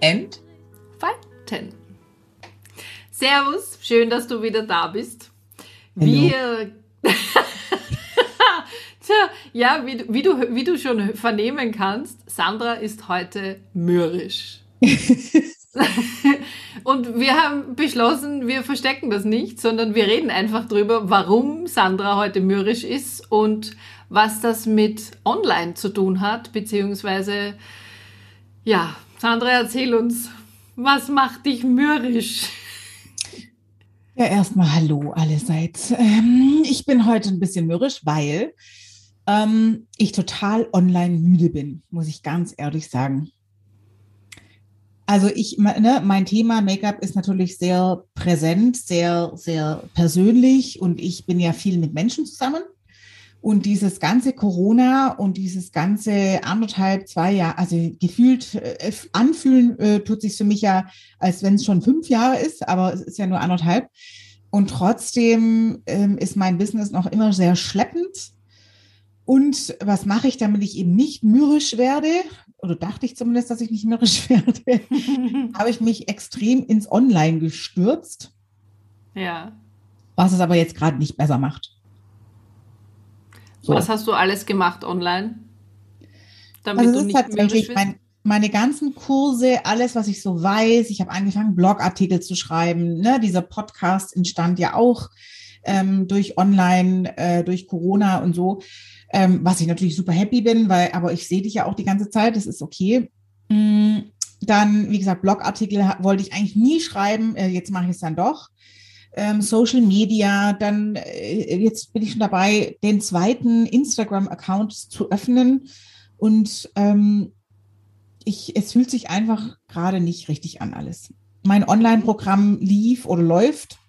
entfalten. Servus, schön, dass du wieder da bist. Wir. Tja, ja, wie, wie, du, wie du schon vernehmen kannst, Sandra ist heute mürrisch. Und wir haben beschlossen, wir verstecken das nicht, sondern wir reden einfach drüber, warum Sandra heute mürrisch ist und was das mit Online zu tun hat, beziehungsweise, ja, Sandra, erzähl uns, was macht dich mürrisch? Ja, erstmal Hallo allerseits. Ähm, ich bin heute ein bisschen mürrisch, weil ähm, ich total online müde bin, muss ich ganz ehrlich sagen. Also ich, ne, mein Thema Make-up ist natürlich sehr präsent, sehr, sehr persönlich und ich bin ja viel mit Menschen zusammen. Und dieses ganze Corona und dieses ganze anderthalb, zwei Jahre, also gefühlt äh, anfühlen, äh, tut sich für mich ja, als wenn es schon fünf Jahre ist, aber es ist ja nur anderthalb. Und trotzdem ähm, ist mein Business noch immer sehr schleppend. Und was mache ich, damit ich eben nicht mürrisch werde? Oder dachte ich zumindest, dass ich nicht mürrisch werde. habe ich mich extrem ins Online gestürzt. Ja. Was es aber jetzt gerade nicht besser macht. So. Was hast du alles gemacht online? Damit also das ist tatsächlich mein, meine ganzen Kurse, alles, was ich so weiß. Ich habe angefangen, Blogartikel zu schreiben. Ne? Dieser Podcast entstand ja auch ähm, durch Online, äh, durch Corona und so ähm, was ich natürlich super happy bin, weil, aber ich sehe dich ja auch die ganze Zeit, das ist okay. Mm, dann, wie gesagt, Blogartikel wollte ich eigentlich nie schreiben, äh, jetzt mache ich es dann doch. Ähm, Social Media, dann äh, jetzt bin ich schon dabei, den zweiten Instagram-Account zu öffnen. Und ähm, ich, es fühlt sich einfach gerade nicht richtig an alles. Mein Online-Programm lief oder läuft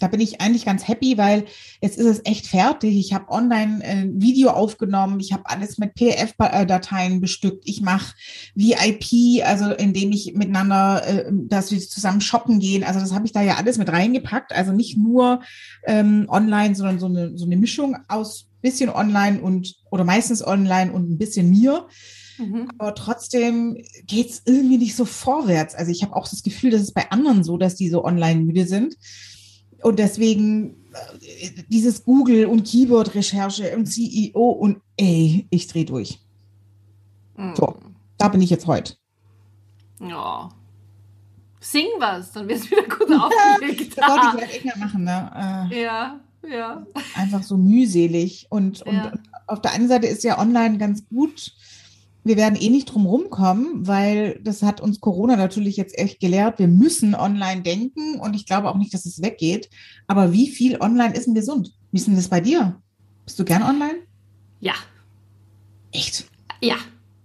da bin ich eigentlich ganz happy, weil jetzt ist es echt fertig. Ich habe online ein äh, Video aufgenommen, ich habe alles mit PDF-Dateien bestückt. Ich mache VIP, also indem ich miteinander, äh, dass wir zusammen shoppen gehen. Also das habe ich da ja alles mit reingepackt. Also nicht nur ähm, online, sondern so eine, so eine Mischung aus bisschen online und oder meistens online und ein bisschen mir. Mhm. Aber trotzdem geht es irgendwie nicht so vorwärts. Also ich habe auch das Gefühl, dass es bei anderen so, dass die so online müde sind. Und deswegen äh, dieses Google und Keyword-Recherche und CEO und ey, ich drehe durch. Mhm. So, da bin ich jetzt heute. Ja. Sing was, dann wird es wieder gut aufgelegt. das wollte ich vielleicht enger machen, ne? Äh, ja, ja. Einfach so mühselig. Und, und ja. auf der einen Seite ist ja online ganz gut, wir werden eh nicht drum rumkommen, weil das hat uns Corona natürlich jetzt echt gelehrt. Wir müssen online denken und ich glaube auch nicht, dass es weggeht. Aber wie viel online ist denn gesund? Wie ist denn das bei dir? Bist du gern online? Ja. Echt? Ja.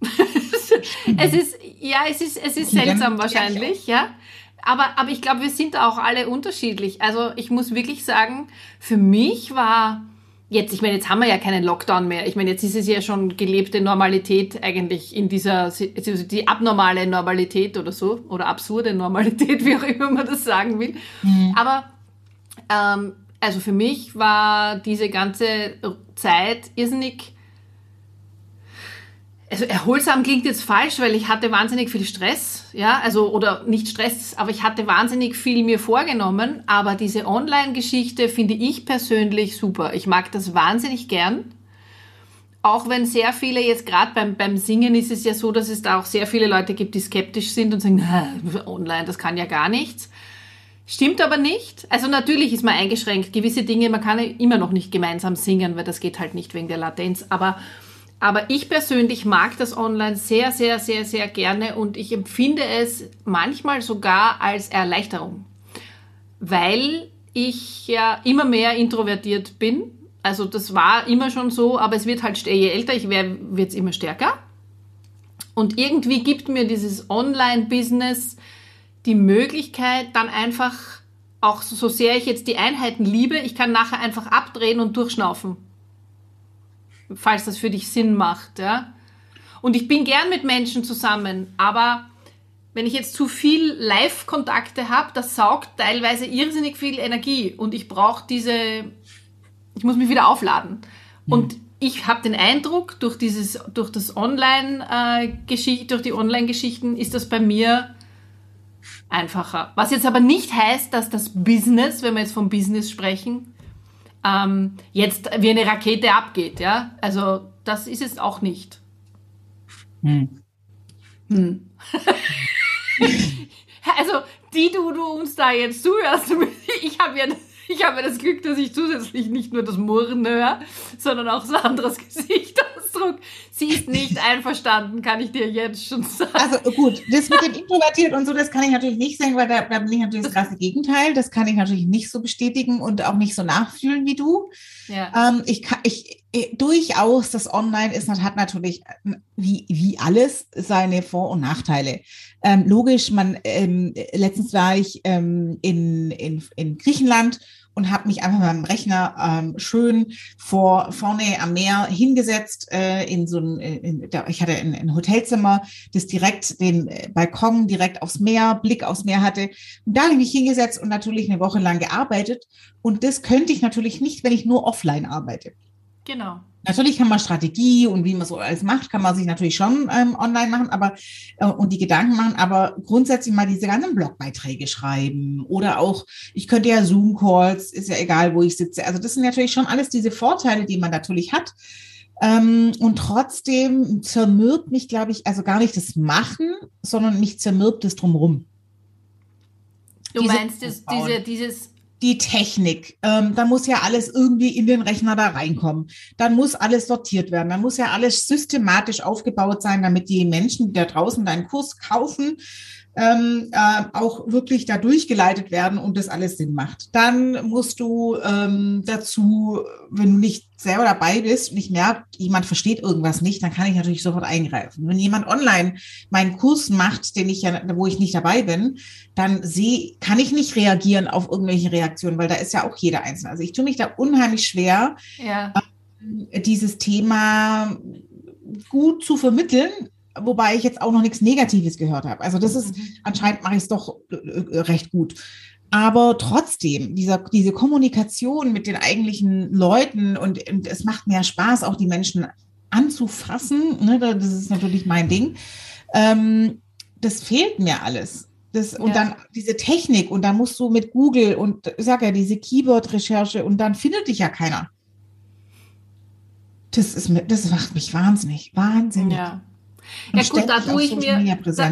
es ist, ja, es ist, es ist seltsam wahrscheinlich, ja. Aber, aber ich glaube, wir sind auch alle unterschiedlich. Also ich muss wirklich sagen, für mich war jetzt, ich meine, jetzt haben wir ja keinen Lockdown mehr. Ich meine, jetzt ist es ja schon gelebte Normalität eigentlich in dieser, also die abnormale Normalität oder so, oder absurde Normalität, wie auch immer man das sagen will. Mhm. Aber, ähm, also für mich war diese ganze Zeit irrsinnig also erholsam klingt jetzt falsch, weil ich hatte wahnsinnig viel Stress, ja, also oder nicht Stress, aber ich hatte wahnsinnig viel mir vorgenommen, aber diese Online-Geschichte finde ich persönlich super. Ich mag das wahnsinnig gern. Auch wenn sehr viele jetzt gerade beim, beim Singen ist es ja so, dass es da auch sehr viele Leute gibt, die skeptisch sind und sagen, online, das kann ja gar nichts. Stimmt aber nicht. Also natürlich ist man eingeschränkt. Gewisse Dinge, man kann immer noch nicht gemeinsam singen, weil das geht halt nicht wegen der Latenz. Aber aber ich persönlich mag das Online sehr, sehr, sehr, sehr gerne und ich empfinde es manchmal sogar als Erleichterung, weil ich ja immer mehr introvertiert bin. Also das war immer schon so, aber es wird halt, je älter ich werde, wird es immer stärker. Und irgendwie gibt mir dieses Online-Business die Möglichkeit, dann einfach, auch so sehr ich jetzt die Einheiten liebe, ich kann nachher einfach abdrehen und durchschnaufen. Falls das für dich Sinn macht, ja. Und ich bin gern mit Menschen zusammen, aber wenn ich jetzt zu viel Live-Kontakte habe, das saugt teilweise irrsinnig viel Energie und ich brauche diese, ich muss mich wieder aufladen. Mhm. Und ich habe den Eindruck, durch dieses, durch das Online-Geschichte, äh, durch die Online-Geschichten ist das bei mir einfacher. Was jetzt aber nicht heißt, dass das Business, wenn wir jetzt vom Business sprechen, ähm, jetzt wie eine Rakete abgeht, ja. Also das ist es auch nicht. Hm. Hm. also die, du, du uns da jetzt zuhörst, ich habe ja ich habe das Glück, dass ich zusätzlich nicht nur das Murren höre, sondern auch Sandras Gesichtsausdruck. Sie ist nicht einverstanden, kann ich dir jetzt schon sagen. Also gut, das mit dem Introvertiert und so, das kann ich natürlich nicht sagen, weil da, da bin ich natürlich das krasse Gegenteil. Das kann ich natürlich nicht so bestätigen und auch nicht so nachfühlen wie du. Ja. Ähm, ich kann, ich, durchaus, das Online ist, hat natürlich wie, wie alles seine Vor- und Nachteile. Ähm, logisch, man, ähm, letztens war ich ähm, in, in, in Griechenland und habe mich einfach mit meinem Rechner ähm, schön vor vorne am Meer hingesetzt äh, in so ein in, da, ich hatte ein, ein Hotelzimmer, das direkt den äh, Balkon direkt aufs Meer, Blick aufs Meer hatte und da habe ich mich hingesetzt und natürlich eine Woche lang gearbeitet und das könnte ich natürlich nicht, wenn ich nur offline arbeite. Genau. Natürlich kann man Strategie und wie man so alles macht, kann man sich natürlich schon ähm, online machen, aber äh, und die Gedanken machen, aber grundsätzlich mal diese ganzen Blogbeiträge schreiben oder auch, ich könnte ja Zoom-Calls, ist ja egal, wo ich sitze. Also das sind natürlich schon alles diese Vorteile, die man natürlich hat. Ähm, und trotzdem zermürbt mich, glaube ich, also gar nicht das Machen, sondern mich zermürbt es drumherum. Du diese meinst das, diese, dieses die Technik. Ähm, da muss ja alles irgendwie in den Rechner da reinkommen. Dann muss alles sortiert werden. Dann muss ja alles systematisch aufgebaut sein, damit die Menschen, die da draußen deinen Kurs kaufen, ähm, äh, auch wirklich da durchgeleitet werden und das alles Sinn macht. Dann musst du ähm, dazu, wenn du nicht selber dabei bist und ich merke, jemand versteht irgendwas nicht, dann kann ich natürlich sofort eingreifen. Wenn jemand online meinen Kurs macht, den ich ja, wo ich nicht dabei bin, dann sehe, kann ich nicht reagieren auf irgendwelche Reaktionen, weil da ist ja auch jeder einzelne. Also ich tue mich da unheimlich schwer, ja. äh, dieses Thema gut zu vermitteln, wobei ich jetzt auch noch nichts Negatives gehört habe. Also das ist, mhm. anscheinend mache ich es doch äh, äh, recht gut. Aber trotzdem, dieser, diese Kommunikation mit den eigentlichen Leuten und, und es macht mehr Spaß, auch die Menschen anzufassen. Ne, das ist natürlich mein Ding. Ähm, das fehlt mir alles. Das, und ja. dann diese Technik und dann musst du mit Google und ich sag ja, diese Keyword-Recherche und dann findet dich ja keiner. Das, ist, das macht mich wahnsinnig, wahnsinnig. Ja. Ja gut, da tue ich mir. Da,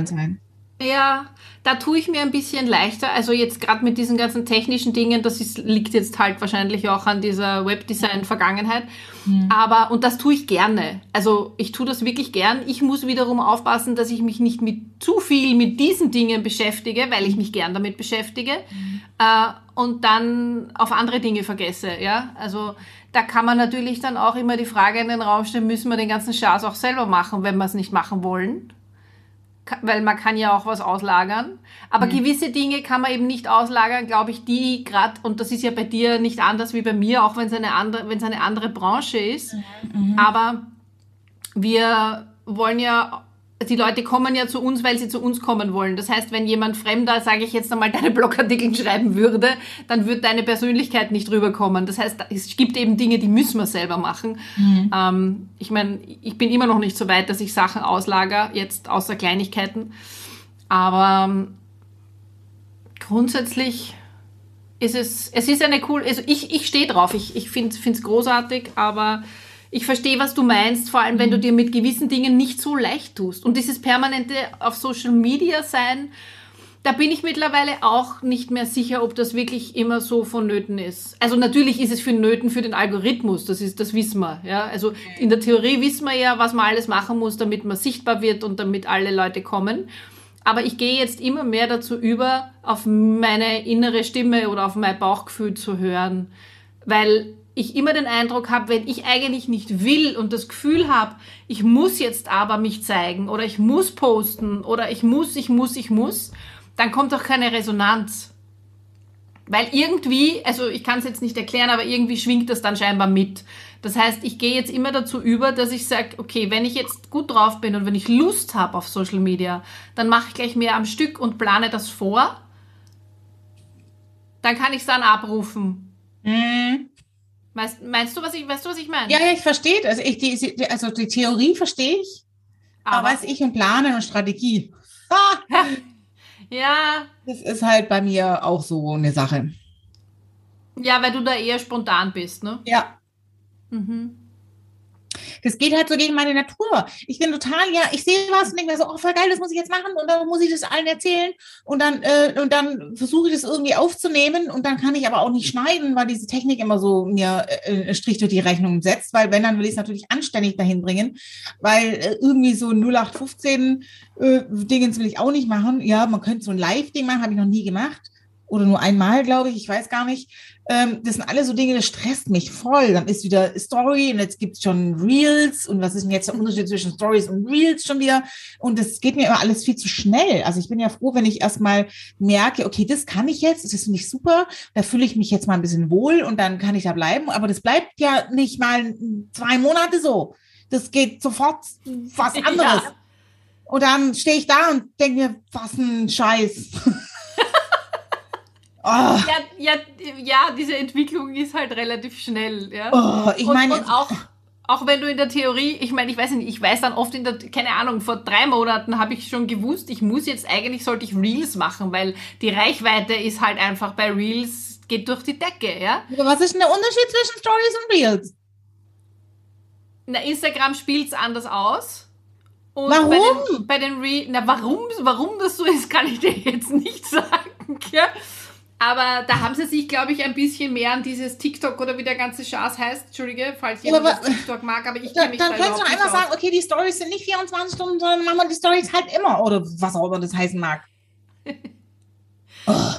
ja, da tue ich mir ein bisschen leichter. Also jetzt gerade mit diesen ganzen technischen Dingen, das ist, liegt jetzt halt wahrscheinlich auch an dieser Webdesign-Vergangenheit. Mhm. Aber, und das tue ich gerne. Also ich tue das wirklich gern. Ich muss wiederum aufpassen, dass ich mich nicht mit zu viel mit diesen Dingen beschäftige, weil ich mich gern damit beschäftige. Mhm. Äh, und dann auf andere Dinge vergesse. Ja, also da kann man natürlich dann auch immer die Frage in den Raum stellen, müssen wir den ganzen Schaß auch selber machen, wenn wir es nicht machen wollen? Weil man kann ja auch was auslagern. Aber mhm. gewisse Dinge kann man eben nicht auslagern, glaube ich, die gerade, und das ist ja bei dir nicht anders wie bei mir, auch wenn es eine andere, wenn es eine andere Branche ist. Mhm. Aber wir wollen ja die Leute kommen ja zu uns, weil sie zu uns kommen wollen. Das heißt, wenn jemand Fremder, sage ich jetzt einmal, deine Blogartikel schreiben würde, dann wird deine Persönlichkeit nicht rüberkommen. Das heißt, es gibt eben Dinge, die müssen wir selber machen. Mhm. Ähm, ich meine, ich bin immer noch nicht so weit, dass ich Sachen auslager, jetzt außer Kleinigkeiten. Aber ähm, grundsätzlich ist es, es ist eine cool, also ich, ich stehe drauf, ich, ich finde es großartig, aber ich verstehe, was du meinst, vor allem wenn du mhm. dir mit gewissen Dingen nicht so leicht tust. Und dieses permanente auf Social Media sein, da bin ich mittlerweile auch nicht mehr sicher, ob das wirklich immer so vonnöten ist. Also natürlich ist es für Nöten für den Algorithmus, das ist, das wissen wir. Ja? Also in der Theorie wissen wir ja, was man alles machen muss, damit man sichtbar wird und damit alle Leute kommen. Aber ich gehe jetzt immer mehr dazu über, auf meine innere Stimme oder auf mein Bauchgefühl zu hören, weil ich immer den Eindruck habe, wenn ich eigentlich nicht will und das Gefühl habe, ich muss jetzt aber mich zeigen oder ich muss posten oder ich muss, ich muss, ich muss, dann kommt auch keine Resonanz. Weil irgendwie, also ich kann es jetzt nicht erklären, aber irgendwie schwingt das dann scheinbar mit. Das heißt, ich gehe jetzt immer dazu über, dass ich sage, okay, wenn ich jetzt gut drauf bin und wenn ich Lust habe auf Social Media, dann mache ich gleich mehr am Stück und plane das vor. Dann kann ich es dann abrufen. Mhm. Meinst, meinst, du, was ich, weißt du, was ich meine? Ja, ja, ich verstehe das. Ich, die, also die Theorie verstehe ich, aber, aber weiß ich und Planen und Strategie. ja. Das ist halt bei mir auch so eine Sache. Ja, weil du da eher spontan bist, ne? Ja. Mhm. Das geht halt so gegen meine Natur. Ich bin total, ja, ich sehe was und denke mir so, oh, voll geil, das muss ich jetzt machen und dann muss ich das allen erzählen und dann, äh, und dann versuche ich das irgendwie aufzunehmen und dann kann ich aber auch nicht schneiden, weil diese Technik immer so mir äh, Strich durch die Rechnung setzt, weil wenn, dann will ich es natürlich anständig dahin bringen, weil äh, irgendwie so 0815 äh, Dingens will ich auch nicht machen. Ja, man könnte so ein Live-Ding machen, habe ich noch nie gemacht oder nur einmal, glaube ich, ich weiß gar nicht. Ähm, das sind alle so Dinge, das stresst mich voll. Dann ist wieder Story und jetzt gibt's schon Reels und was ist denn jetzt der Unterschied zwischen Stories und Reels schon wieder? Und das geht mir immer alles viel zu schnell. Also ich bin ja froh, wenn ich erstmal merke, okay, das kann ich jetzt, das ist nicht super, da fühle ich mich jetzt mal ein bisschen wohl und dann kann ich da bleiben. Aber das bleibt ja nicht mal zwei Monate so. Das geht sofort was anderes. Ja. Und dann stehe ich da und denke mir, was ein Scheiß. Oh. Ja, ja, ja, diese Entwicklung ist halt relativ schnell. Ja? Oh, ich meine, und, und auch, auch wenn du in der Theorie, ich meine, ich weiß nicht, ich weiß dann oft in der, keine Ahnung, vor drei Monaten habe ich schon gewusst, ich muss jetzt eigentlich, sollte ich Reels machen, weil die Reichweite ist halt einfach bei Reels, geht durch die Decke, ja. Aber was ist denn der Unterschied zwischen Stories und Reels? Na, Instagram spielt es anders aus. Und warum? Bei den, bei den Re na, warum, warum das so ist, kann ich dir jetzt nicht sagen, ja. Aber da haben sie sich, glaube ich, ein bisschen mehr an dieses TikTok oder wie der ganze Schatz heißt. Entschuldige, falls jemand ja, TikTok mag, aber ich kenne mich Dann kannst du einfach sagen, okay, die Stories sind nicht 24 Stunden, sondern machen wir die Stories halt immer oder was auch immer das heißen mag.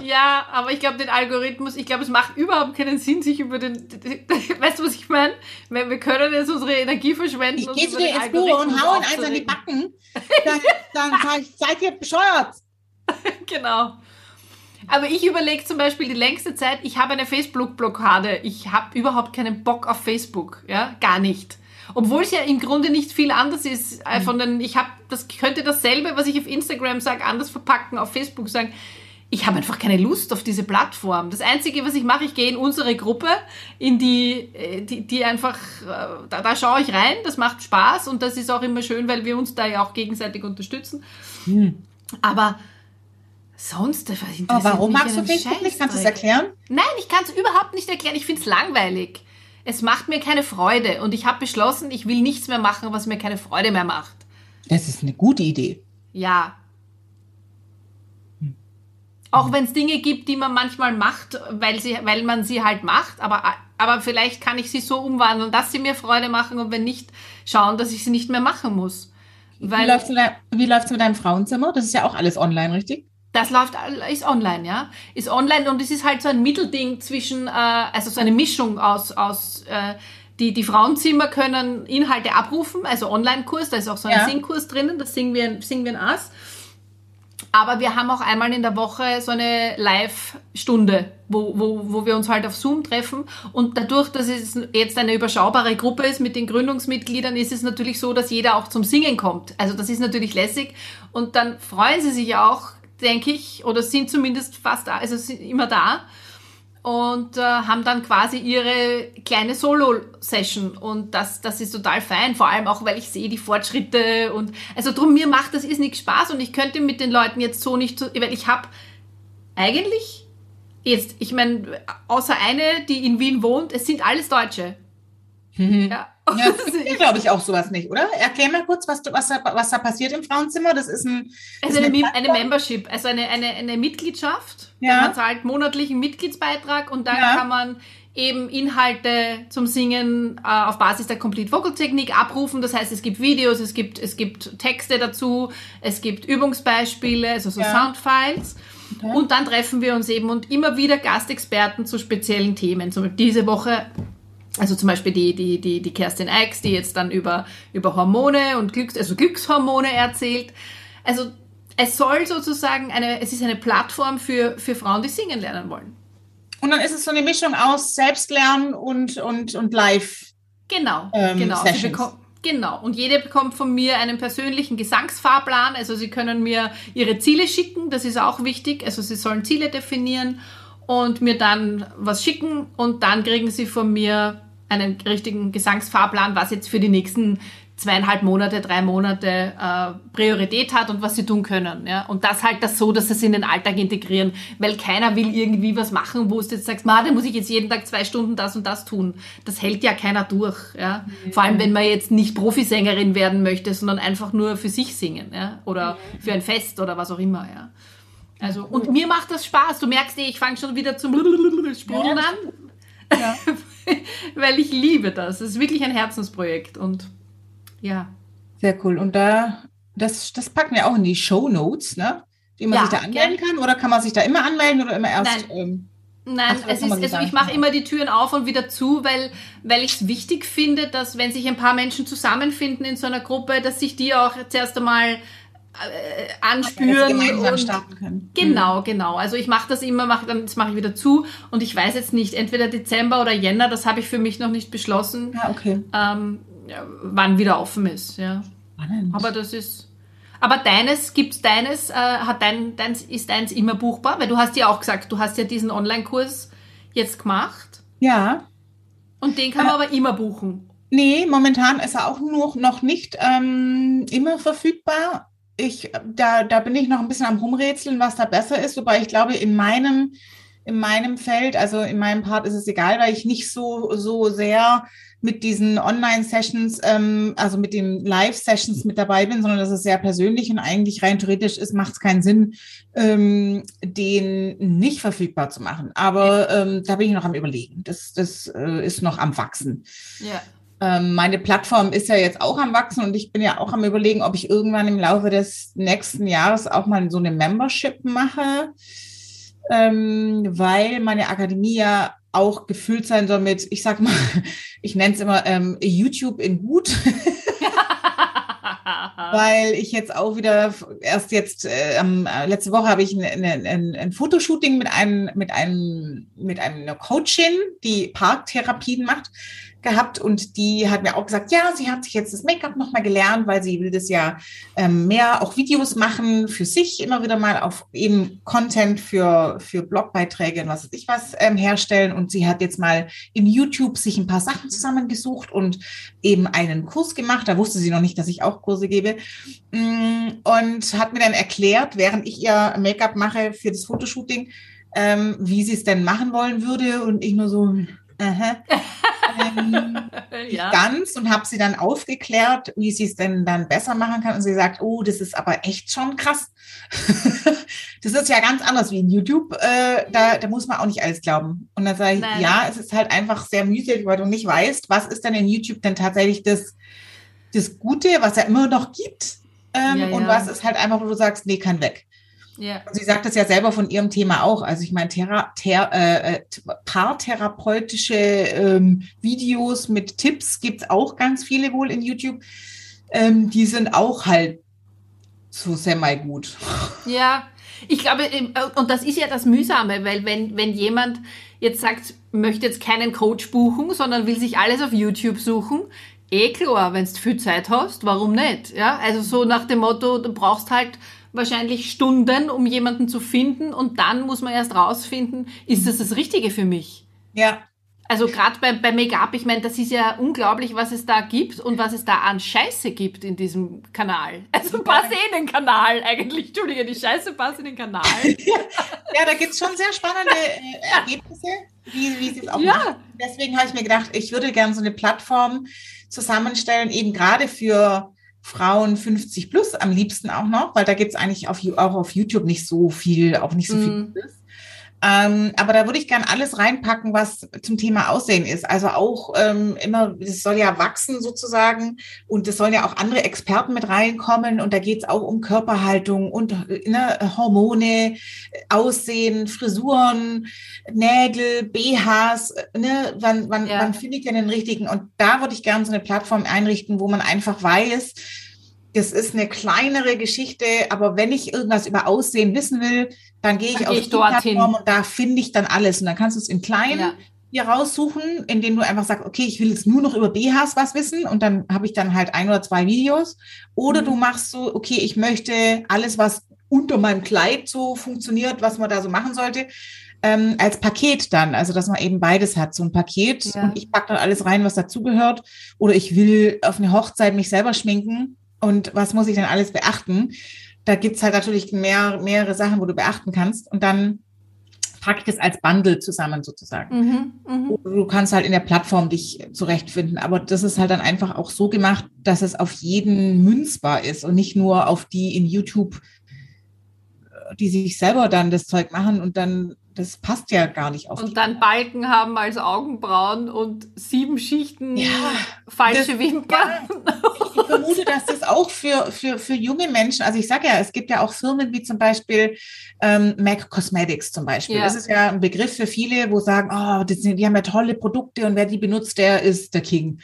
Ja, aber ich glaube, den Algorithmus, ich glaube, es macht überhaupt keinen Sinn, sich über den, weißt du, was ich meine? Wir können jetzt unsere Energie verschwenden. Ich gehe zu dir ins Büro und hau eins an die Backen, dann, dann sag ich, seid ihr bescheuert. genau. Aber ich überlege zum Beispiel die längste Zeit, ich habe eine Facebook-Blockade. Ich habe überhaupt keinen Bock auf Facebook. Ja, gar nicht. Obwohl es ja im Grunde nicht viel anders ist äh, von den, ich habe, das könnte dasselbe, was ich auf Instagram sage, anders verpacken, auf Facebook sagen. Ich habe einfach keine Lust auf diese Plattform. Das Einzige, was ich mache, ich gehe in unsere Gruppe, in die, äh, die, die einfach, äh, da, da schaue ich rein, das macht Spaß und das ist auch immer schön, weil wir uns da ja auch gegenseitig unterstützen. Hm. Aber Sonst Aber warum magst du Facebook nicht? Kannst du es erklären? Nein, ich kann es überhaupt nicht erklären. Ich finde es langweilig. Es macht mir keine Freude und ich habe beschlossen, ich will nichts mehr machen, was mir keine Freude mehr macht. Das ist eine gute Idee. Ja. Hm. Auch wenn es Dinge gibt, die man manchmal macht, weil, sie, weil man sie halt macht, aber, aber vielleicht kann ich sie so umwandeln, dass sie mir Freude machen und wenn nicht, schauen, dass ich sie nicht mehr machen muss. Weil, wie läuft es mit deinem Frauenzimmer? Das ist ja auch alles online, richtig? Das läuft, ist online, ja. Ist online und es ist halt so ein Mittelding zwischen, äh, also so eine Mischung aus, aus äh, die, die Frauenzimmer können Inhalte abrufen, also Online-Kurs, da ist auch so ein ja. Singkurs drinnen, das singen wir, singen wir ein Ass. Aber wir haben auch einmal in der Woche so eine Live-Stunde, wo, wo, wo wir uns halt auf Zoom treffen. Und dadurch, dass es jetzt eine überschaubare Gruppe ist mit den Gründungsmitgliedern, ist es natürlich so, dass jeder auch zum Singen kommt. Also das ist natürlich lässig. Und dann freuen sie sich auch, denke ich, oder sind zumindest fast da, also sind immer da und äh, haben dann quasi ihre kleine Solo-Session und das, das ist total fein, vor allem auch, weil ich sehe die Fortschritte und also drum mir macht das ist nicht Spaß und ich könnte mit den Leuten jetzt so nicht, weil ich habe eigentlich jetzt, ich meine, außer eine, die in Wien wohnt, es sind alles Deutsche. Mhm. Ja, ja, glaube ich auch sowas nicht, oder? Erklär mal kurz, was, du, was, da, was da passiert im Frauenzimmer. Das ist ein. Also eine, eine, eine, Membership, also eine, eine, eine Mitgliedschaft. Ja. Man zahlt monatlichen Mitgliedsbeitrag und dann ja. kann man eben Inhalte zum Singen äh, auf Basis der Complete Vocal Technik abrufen. Das heißt, es gibt Videos, es gibt, es gibt Texte dazu, es gibt Übungsbeispiele, also so ja. Soundfiles. Okay. Und dann treffen wir uns eben und immer wieder Gastexperten zu speziellen Themen. Zum Beispiel diese Woche also zum Beispiel die, die, die, die Kerstin Eichs, die jetzt dann über, über Hormone und Glücks, also Glückshormone erzählt. Also es soll sozusagen eine, es ist eine Plattform für, für Frauen, die singen lernen wollen. Und dann ist es so eine Mischung aus Selbstlernen und, und, und Live. Genau, ähm, genau. Genau. Und jede bekommt von mir einen persönlichen Gesangsfahrplan. Also Sie können mir Ihre Ziele schicken. Das ist auch wichtig. Also Sie sollen Ziele definieren und mir dann was schicken und dann kriegen Sie von mir einen richtigen Gesangsfahrplan, was jetzt für die nächsten zweieinhalb Monate, drei Monate äh, Priorität hat und was sie tun können. Ja? Und das halt das so, dass sie es in den Alltag integrieren, weil keiner will irgendwie was machen, wo du jetzt sagst, ma, da muss ich jetzt jeden Tag zwei Stunden das und das tun. Das hält ja keiner durch. Ja? Mhm. Vor allem, wenn man jetzt nicht Profisängerin werden möchte, sondern einfach nur für sich singen ja? oder für ein Fest oder was auch immer. Ja? Also, und mir macht das Spaß. Du merkst, ich fange schon wieder zum Sprudeln an. Ja. weil ich liebe das. Es ist wirklich ein Herzensprojekt und ja. Sehr cool. Und da, das, das packen wir auch in die Show Notes, ne? Wie man ja, sich da anmelden gern. kann? Oder kann man sich da immer anmelden oder immer erst? Nein. Ähm, Nein, Ach, es ist, also ich mache immer die Türen auf und wieder zu, weil, weil ich es wichtig finde, dass wenn sich ein paar Menschen zusammenfinden in so einer Gruppe, dass sich die auch zuerst einmal äh, anspüren und starten können. Genau, mhm. genau. Also ich mache das immer, mach, dann das mache ich wieder zu und ich weiß jetzt nicht, entweder Dezember oder Jänner, das habe ich für mich noch nicht beschlossen. Ja, okay. Ähm, wann wieder offen ist. Ja. Spannend. Aber das ist. Aber deines, gibt's deines, äh, hat dein, deins, ist deins immer buchbar? Weil du hast ja auch gesagt, du hast ja diesen Online-Kurs jetzt gemacht. Ja. Und den kann man äh, aber immer buchen. Nee, momentan ist er auch nur noch nicht ähm, immer verfügbar. Ich, da, da bin ich noch ein bisschen am Rumrätseln, was da besser ist, wobei ich glaube, in meinem, in meinem Feld, also in meinem Part ist es egal, weil ich nicht so, so sehr mit diesen Online-Sessions, ähm, also mit den Live-Sessions mit dabei bin, sondern das ist sehr persönlich und eigentlich rein theoretisch ist, macht es keinen Sinn, ähm, den nicht verfügbar zu machen. Aber ähm, da bin ich noch am Überlegen. Das, das äh, ist noch am Wachsen. Ja. Ähm, meine Plattform ist ja jetzt auch am Wachsen und ich bin ja auch am Überlegen, ob ich irgendwann im Laufe des nächsten Jahres auch mal so eine Membership mache, ähm, weil meine Akademie ja auch gefüllt sein soll mit, ich sag mal, ich nenne es immer ähm, YouTube in gut. Weil ich jetzt auch wieder erst jetzt äh, letzte Woche habe ich ein, ein, ein, ein Fotoshooting mit einem mit einem mit einer Coachin, die Parktherapien macht gehabt und die hat mir auch gesagt, ja, sie hat sich jetzt das Make-up nochmal gelernt, weil sie will das ja ähm, mehr auch Videos machen für sich, immer wieder mal auf eben Content für, für Blogbeiträge und was weiß ich was ähm, herstellen. Und sie hat jetzt mal in YouTube sich ein paar Sachen zusammengesucht und eben einen Kurs gemacht. Da wusste sie noch nicht, dass ich auch Kurse gebe. Mm, und hat mir dann erklärt, während ich ihr Make-up mache für das Fotoshooting, ähm, wie sie es denn machen wollen würde. Und ich nur so. Ähm, ja. ganz und habe sie dann aufgeklärt, wie sie es denn dann besser machen kann. Und sie sagt, oh, das ist aber echt schon krass. das ist ja ganz anders wie in YouTube. Äh, da, da muss man auch nicht alles glauben. Und dann sage ich, Nein. ja, es ist halt einfach sehr mühselig, weil du nicht weißt, was ist denn in YouTube denn tatsächlich das, das Gute, was er immer noch gibt. Ähm, ja, ja. Und was ist halt einfach, wo du sagst, nee, kann weg. Ja. Sie sagt das ja selber von ihrem Thema auch. Also ich meine, Thera Ther äh, äh paartherapeutische ähm, Videos mit Tipps gibt es auch ganz viele wohl in YouTube. Ähm, die sind auch halt so semi gut. Ja, ich glaube, äh, und das ist ja das Mühsame, weil wenn, wenn jemand jetzt sagt, möchte jetzt keinen Coach buchen, sondern will sich alles auf YouTube suchen, eh klar, wenn du viel Zeit hast, warum nicht? Ja, also so nach dem Motto, du brauchst halt wahrscheinlich Stunden, um jemanden zu finden und dann muss man erst rausfinden, ist das das Richtige für mich? Ja. Also gerade bei, bei Make-up, ich meine, das ist ja unglaublich, was es da gibt und was es da an Scheiße gibt in diesem Kanal. Also passt eh in den Kanal eigentlich. Entschuldige, die Scheiße passt in den Kanal. ja, da gibt es schon sehr spannende äh, Ergebnisse, wie, wie sie es auch ja. machen. Deswegen habe ich mir gedacht, ich würde gerne so eine Plattform zusammenstellen, eben gerade für Frauen 50 plus am liebsten auch noch, weil da gibt es eigentlich auf, auch auf YouTube nicht so viel, auch nicht so viel. Mm. Ähm, aber da würde ich gern alles reinpacken, was zum Thema Aussehen ist. Also auch ähm, immer, es soll ja wachsen sozusagen und es sollen ja auch andere Experten mit reinkommen und da geht es auch um Körperhaltung und ne, Hormone, Aussehen, Frisuren, Nägel, BHs, ne, wann, wann, ja. wann finde ich denn den richtigen? Und da würde ich gerne so eine Plattform einrichten, wo man einfach weiß, das ist eine kleinere Geschichte, aber wenn ich irgendwas über Aussehen wissen will, dann gehe ich dann auf die Plattform und da finde ich dann alles. Und dann kannst du es in klein ja. hier raussuchen, indem du einfach sagst, okay, ich will jetzt nur noch über BHs was wissen und dann habe ich dann halt ein oder zwei Videos. Oder mhm. du machst so, okay, ich möchte alles, was unter meinem Kleid so funktioniert, was man da so machen sollte, ähm, als Paket dann, also dass man eben beides hat, so ein Paket ja. und ich packe dann alles rein, was dazugehört. Oder ich will auf eine Hochzeit mich selber schminken und was muss ich denn alles beachten? Da gibt's halt natürlich mehr, mehrere Sachen, wo du beachten kannst. Und dann packe ich das als Bundle zusammen sozusagen. Mhm, mh. Du kannst halt in der Plattform dich zurechtfinden. Aber das ist halt dann einfach auch so gemacht, dass es auf jeden münzbar ist und nicht nur auf die in YouTube, die sich selber dann das Zeug machen und dann das passt ja gar nicht auf. Und dann Balken haben als Augenbrauen und sieben Schichten ja, falsche das, Wimpern. Ja, ich vermute, dass das auch für, für, für junge Menschen, also ich sage ja, es gibt ja auch Firmen wie zum Beispiel ähm, MAC Cosmetics zum Beispiel. Ja. Das ist ja ein Begriff für viele, wo sagen, oh, die, die haben ja tolle Produkte und wer die benutzt, der ist der King.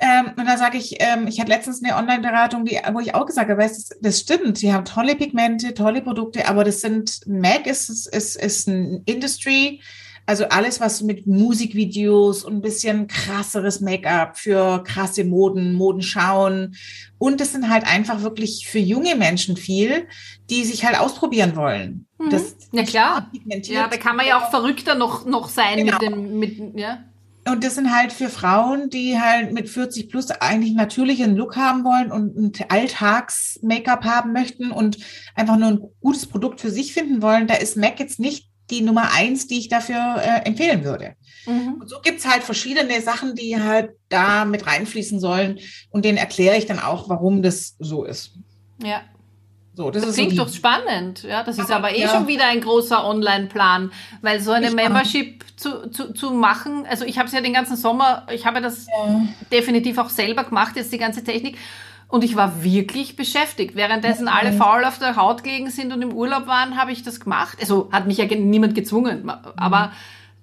Ähm, und da sage ich, ähm, ich hatte letztens eine Online-Beratung, wo ich auch gesagt habe, das, das stimmt, sie haben tolle Pigmente, tolle Produkte, aber das sind, MAC ist, ist, ist ein Industry, also alles, was mit Musikvideos und ein bisschen krasseres Make-up für krasse Moden, Modenschauen. Und es sind halt einfach wirklich für junge Menschen viel, die sich halt ausprobieren wollen. Mhm. Das, ja klar. Ja, da kann man ja auch verrückter noch, noch sein genau. mit dem, mit, ja. Und das sind halt für Frauen, die halt mit 40 plus eigentlich natürlichen Look haben wollen und ein Alltags-Make-up haben möchten und einfach nur ein gutes Produkt für sich finden wollen. Da ist MAC jetzt nicht die Nummer eins, die ich dafür äh, empfehlen würde. Mhm. Und so gibt's halt verschiedene Sachen, die halt da mit reinfließen sollen. Und denen erkläre ich dann auch, warum das so ist. Ja, so, das, das klingt so doch spannend. Ja, das ist aber eh ja. schon wieder ein großer Online-Plan, weil so eine ich Membership zu, zu, zu machen, also ich habe es ja den ganzen Sommer, ich habe das ja. definitiv auch selber gemacht, jetzt die ganze Technik. Und ich war wirklich beschäftigt. Währenddessen alle faul auf der Haut gelegen sind und im Urlaub waren, habe ich das gemacht. Also hat mich ja niemand gezwungen. Aber mhm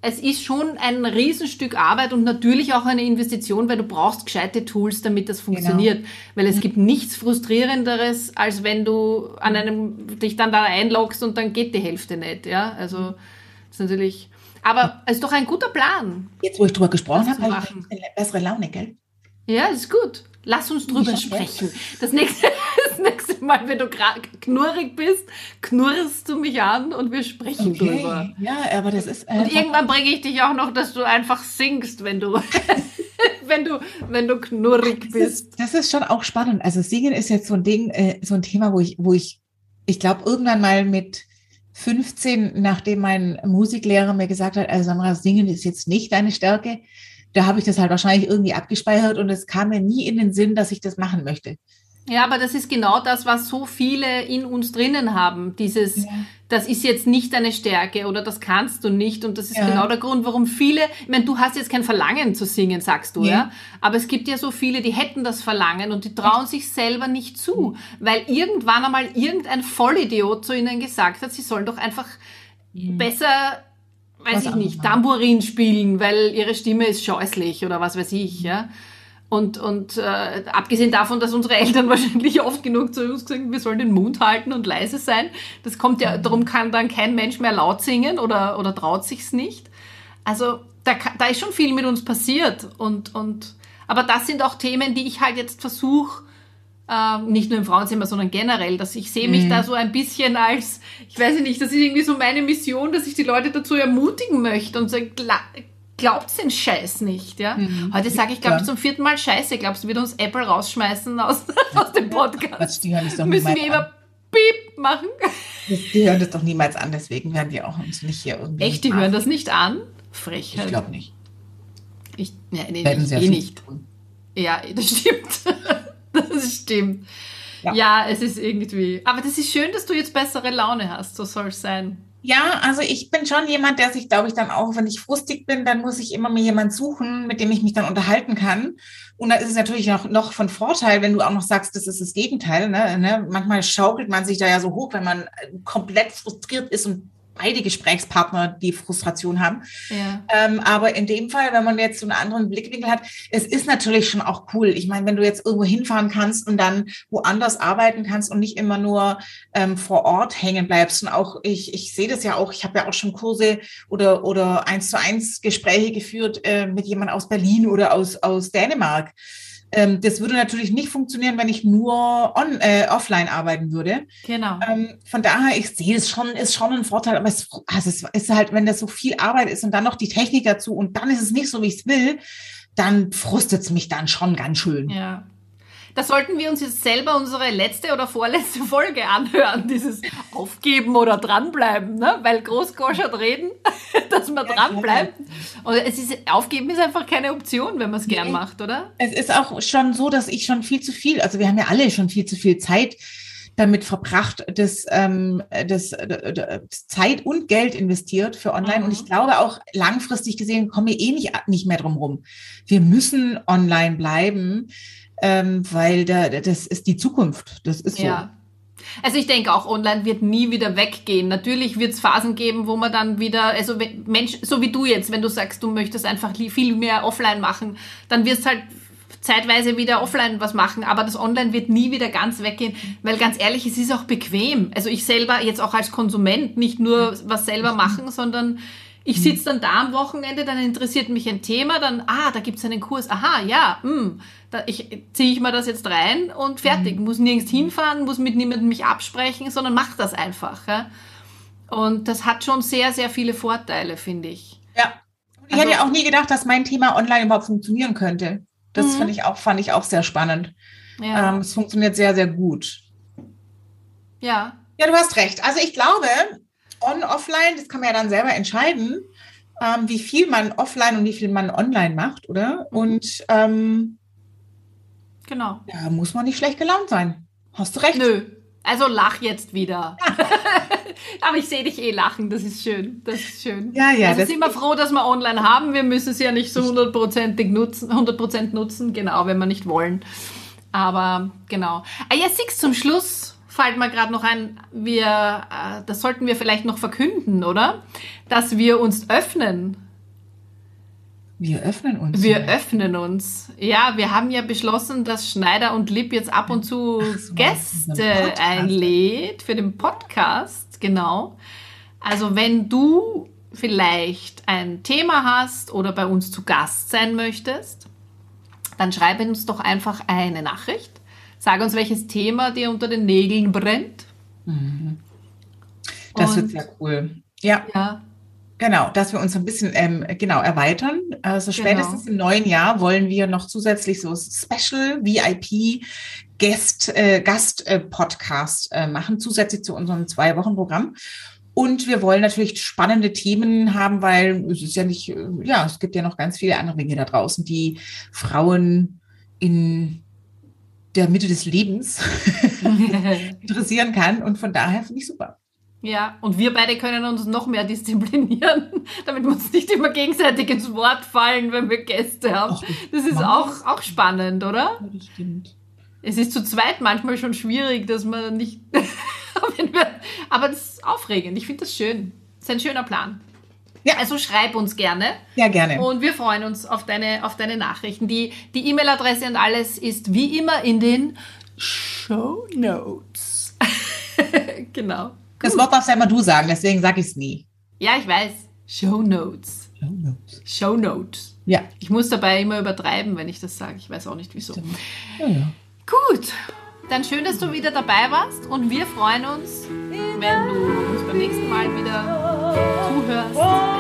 es ist schon ein Riesenstück Arbeit und natürlich auch eine Investition, weil du brauchst gescheite Tools, damit das genau. funktioniert. Genau. Weil es gibt nichts frustrierenderes, als wenn du an einem, dich dann da einloggst und dann geht die Hälfte nicht, ja. Also, das ist natürlich, aber es ist doch ein guter Plan. Jetzt, wo ich drüber gesprochen habe, habe ich eine bessere Laune, gell? Ja, ist gut. Lass uns drüber sprechen. Das nächste, nächste Mal, wenn du knurrig bist, knurrst du mich an und wir sprechen okay. drüber. Ja, aber das ist. Und irgendwann bringe ich dich auch noch, dass du einfach singst, wenn du, wenn du, wenn du knurrig bist. Das ist, das ist, schon auch spannend. Also Singen ist jetzt so ein Ding, äh, so ein Thema, wo ich, wo ich, ich glaube, irgendwann mal mit 15, nachdem mein Musiklehrer mir gesagt hat, also Sandra, Singen ist jetzt nicht deine Stärke, da habe ich das halt wahrscheinlich irgendwie abgespeichert und es kam mir nie in den Sinn, dass ich das machen möchte. Ja, aber das ist genau das, was so viele in uns drinnen haben. Dieses, ja. das ist jetzt nicht deine Stärke oder das kannst du nicht. Und das ist ja. genau der Grund, warum viele, ich meine, du hast jetzt kein Verlangen zu singen, sagst du, ja. ja? Aber es gibt ja so viele, die hätten das Verlangen und die trauen sich selber nicht zu, weil irgendwann einmal irgendein Vollidiot zu ihnen gesagt hat, sie sollen doch einfach besser weiß ich nicht, Tambourin spielen, weil ihre Stimme ist scheußlich oder was weiß ich, ja. Und, und äh, abgesehen davon, dass unsere Eltern wahrscheinlich oft genug zu uns gesagt haben, wir sollen den Mund halten und leise sein, das kommt ja, darum kann dann kein Mensch mehr laut singen oder, oder traut sich's nicht. Also da, da ist schon viel mit uns passiert. Und, und, aber das sind auch Themen, die ich halt jetzt versuche, äh, nicht nur im Frauenzimmer, sondern generell, dass ich sehe mich mhm. da so ein bisschen als, ich weiß nicht, das ist irgendwie so meine Mission, dass ich die Leute dazu ermutigen möchte und sage, glaubt den Scheiß nicht, ja. Mhm. Heute sage ich, glaube ich, zum vierten Mal Scheiße. Glaubst du, wird uns Apple rausschmeißen aus, aus dem Podcast? Die hören das doch Müssen wir immer Piep machen? Die hören das doch niemals an, deswegen werden die auch uns nicht hier irgendwie. Echt, die hören das nicht an? Frechheit. Ich glaube nicht. Ich, ja, nee, werden sie eh nicht. Tun. Ja, das stimmt. Das stimmt. Ja. ja. es ist irgendwie. Aber das ist schön, dass du jetzt bessere Laune hast. So soll es sein. Ja, also ich bin schon jemand, der sich, glaube ich, dann auch, wenn ich frustig bin, dann muss ich immer mir jemand suchen, mit dem ich mich dann unterhalten kann. Und da ist es natürlich noch, noch von Vorteil, wenn du auch noch sagst, das ist das Gegenteil. Ne? ne? Manchmal schaukelt man sich da ja so hoch, wenn man komplett frustriert ist und beide Gesprächspartner die Frustration haben. Ja. Ähm, aber in dem Fall, wenn man jetzt so einen anderen Blickwinkel hat, es ist natürlich schon auch cool. Ich meine, wenn du jetzt irgendwo hinfahren kannst und dann woanders arbeiten kannst und nicht immer nur ähm, vor Ort hängen bleibst. Und auch ich, ich sehe das ja auch, ich habe ja auch schon Kurse oder, oder eins zu eins Gespräche geführt äh, mit jemand aus Berlin oder aus, aus Dänemark. Ähm, das würde natürlich nicht funktionieren, wenn ich nur on, äh, offline arbeiten würde. Genau. Ähm, von daher, ich sehe es schon, ist schon ein Vorteil, aber es, also es ist halt, wenn das so viel Arbeit ist und dann noch die Technik dazu und dann ist es nicht so, wie ich es will, dann frustet es mich dann schon ganz schön. Ja. Da sollten wir uns jetzt selber unsere letzte oder vorletzte Folge anhören, dieses Aufgeben oder dranbleiben, ne? weil Großgoschert reden, dass man ja, dranbleibt. Und es ist, Aufgeben ist einfach keine Option, wenn man es gern macht, oder? Es ist auch schon so, dass ich schon viel zu viel, also wir haben ja alle schon viel zu viel Zeit damit verbracht, das, ähm, das, das Zeit und Geld investiert für online. Mhm. Und ich glaube auch langfristig gesehen kommen wir eh nicht, nicht mehr drum rum. Wir müssen online bleiben ähm, weil da, das ist die Zukunft. Das ist so. Ja. Also ich denke auch, online wird nie wieder weggehen. Natürlich wird es Phasen geben, wo man dann wieder, also Mensch, so wie du jetzt, wenn du sagst, du möchtest einfach viel mehr offline machen, dann wirst halt zeitweise wieder offline was machen, aber das Online wird nie wieder ganz weggehen, weil ganz ehrlich, es ist auch bequem. Also ich selber jetzt auch als Konsument nicht nur was selber machen, sondern ich mhm. sitze dann da am Wochenende, dann interessiert mich ein Thema, dann, ah, da gibt's einen Kurs, aha, ja, mh, hm, da ich, ziehe ich mir das jetzt rein und fertig. Mhm. Muss nirgends hinfahren, muss mit niemandem mich absprechen, sondern mach das einfach. Ja? Und das hat schon sehr, sehr viele Vorteile, finde ich. Ja. Ich also, hätte ja auch nie gedacht, dass mein Thema online überhaupt funktionieren könnte. Das mhm. fand ich auch, fand ich auch sehr spannend. Ja. Ähm, es funktioniert sehr, sehr gut. Ja. Ja, du hast recht. Also ich glaube, on, offline, das kann man ja dann selber entscheiden, ähm, wie viel man offline und wie viel man online macht, oder? Mhm. Und ähm, genau. Da muss man nicht schlecht gelaunt sein. Hast du recht. Nö. Also lach jetzt wieder. Aber ich sehe dich eh lachen, das ist schön. Das ist schön. Ja, ja. Also sind wir froh, dass wir online haben. Wir müssen es ja nicht so hundertprozentig nutzen, 100% nutzen, genau, wenn wir nicht wollen. Aber genau. Ah ja, Six zum Schluss fällt mir gerade noch ein, wir, äh, das sollten wir vielleicht noch verkünden, oder? Dass wir uns öffnen. Wir öffnen uns. Wir ja. öffnen uns. Ja, wir haben ja beschlossen, dass Schneider und Lipp jetzt ab und zu so, Gäste einlädt für den Podcast. Genau. Also wenn du vielleicht ein Thema hast oder bei uns zu Gast sein möchtest, dann schreib uns doch einfach eine Nachricht Sag uns, welches Thema dir unter den Nägeln brennt. Mhm. Das Und, wird sehr cool. Ja. ja. Genau, dass wir uns ein bisschen ähm, genau erweitern. Also genau. spätestens genau. im neuen Jahr wollen wir noch zusätzlich so Special VIP Guest, äh, Gast äh, Podcast äh, machen, zusätzlich zu unserem zwei Wochen Programm. Und wir wollen natürlich spannende Themen haben, weil es ist ja nicht, äh, ja, es gibt ja noch ganz viele andere Dinge da draußen, die Frauen in der Mitte des Lebens interessieren kann. Und von daher finde ich super. Ja, und wir beide können uns noch mehr disziplinieren, damit wir uns nicht immer gegenseitig ins Wort fallen, wenn wir Gäste haben. Ach, das ist auch, auch spannend, oder? Ja, das stimmt. Es ist zu zweit manchmal schon schwierig, dass man nicht. aber das ist aufregend. Ich finde das schön. Das ist ein schöner Plan. Ja. Also schreib uns gerne. Ja, gerne. Und wir freuen uns auf deine, auf deine Nachrichten. Die die E-Mail-Adresse und alles ist wie immer in den Show Notes. genau. Das Wort darfst ja immer du sagen, deswegen sage ich es nie. Ja, ich weiß. Show Notes. Show Notes. Show Notes. Ja. Ich muss dabei immer übertreiben, wenn ich das sage. Ich weiß auch nicht wieso. Ja, ja. Gut. Dann schön, dass du wieder dabei warst und wir freuen uns, wenn du uns beim nächsten Mal wieder zuhörst.